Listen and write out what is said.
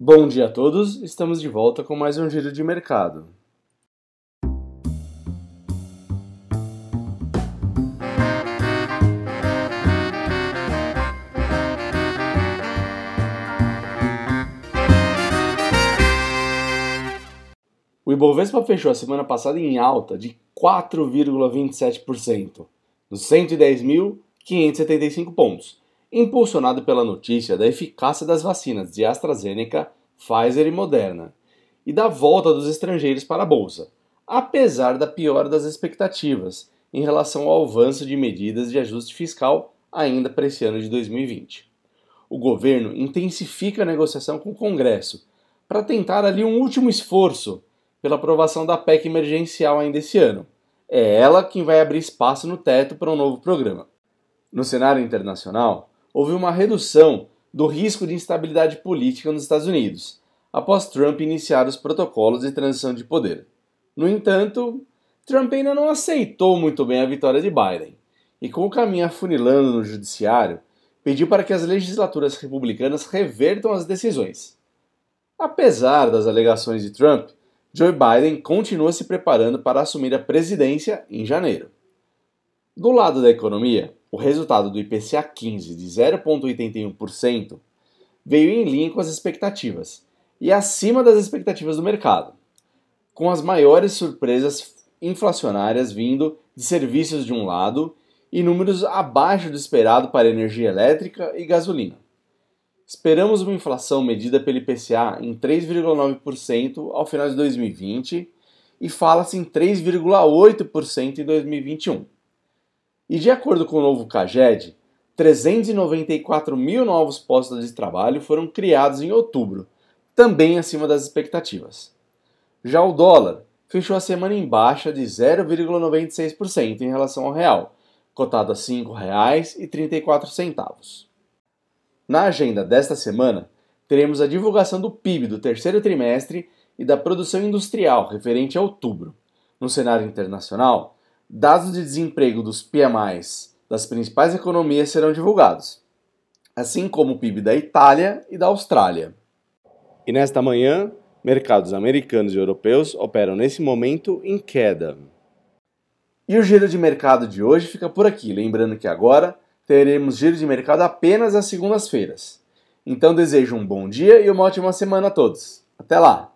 Bom dia a todos, estamos de volta com mais um giro de mercado. O Ibovespa fechou a semana passada em alta de 4,27%, nos 110.575 pontos impulsionado pela notícia da eficácia das vacinas de AstraZeneca, Pfizer e Moderna, e da volta dos estrangeiros para a bolsa, apesar da piora das expectativas em relação ao avanço de medidas de ajuste fiscal ainda para esse ano de 2020. O governo intensifica a negociação com o Congresso para tentar ali um último esforço pela aprovação da PEC emergencial ainda esse ano. É ela quem vai abrir espaço no teto para um novo programa. No cenário internacional, houve uma redução do risco de instabilidade política nos Estados Unidos, após Trump iniciar os protocolos de transição de poder. No entanto, Trump ainda não aceitou muito bem a vitória de Biden, e com o caminho afunilando no judiciário, pediu para que as legislaturas republicanas revertam as decisões. Apesar das alegações de Trump, Joe Biden continua se preparando para assumir a presidência em janeiro. Do lado da economia, o resultado do IPCA 15 de 0,81% veio em linha com as expectativas e acima das expectativas do mercado, com as maiores surpresas inflacionárias vindo de serviços de um lado e números abaixo do esperado para energia elétrica e gasolina. Esperamos uma inflação medida pelo IPCA em 3,9% ao final de 2020 e fala-se em 3,8% em 2021. E de acordo com o novo CAGED, 394 mil novos postos de trabalho foram criados em outubro, também acima das expectativas. Já o dólar fechou a semana em baixa de 0,96% em relação ao real, cotado a R$ 5,34. Na agenda desta semana, teremos a divulgação do PIB do terceiro trimestre e da produção industrial referente a outubro. No cenário internacional, dados de desemprego dos PMIs das principais economias serão divulgados, assim como o PIB da Itália e da Austrália. E nesta manhã, mercados americanos e europeus operam nesse momento em queda. E o giro de mercado de hoje fica por aqui, lembrando que agora teremos giro de mercado apenas às segundas-feiras. Então desejo um bom dia e uma ótima semana a todos. Até lá!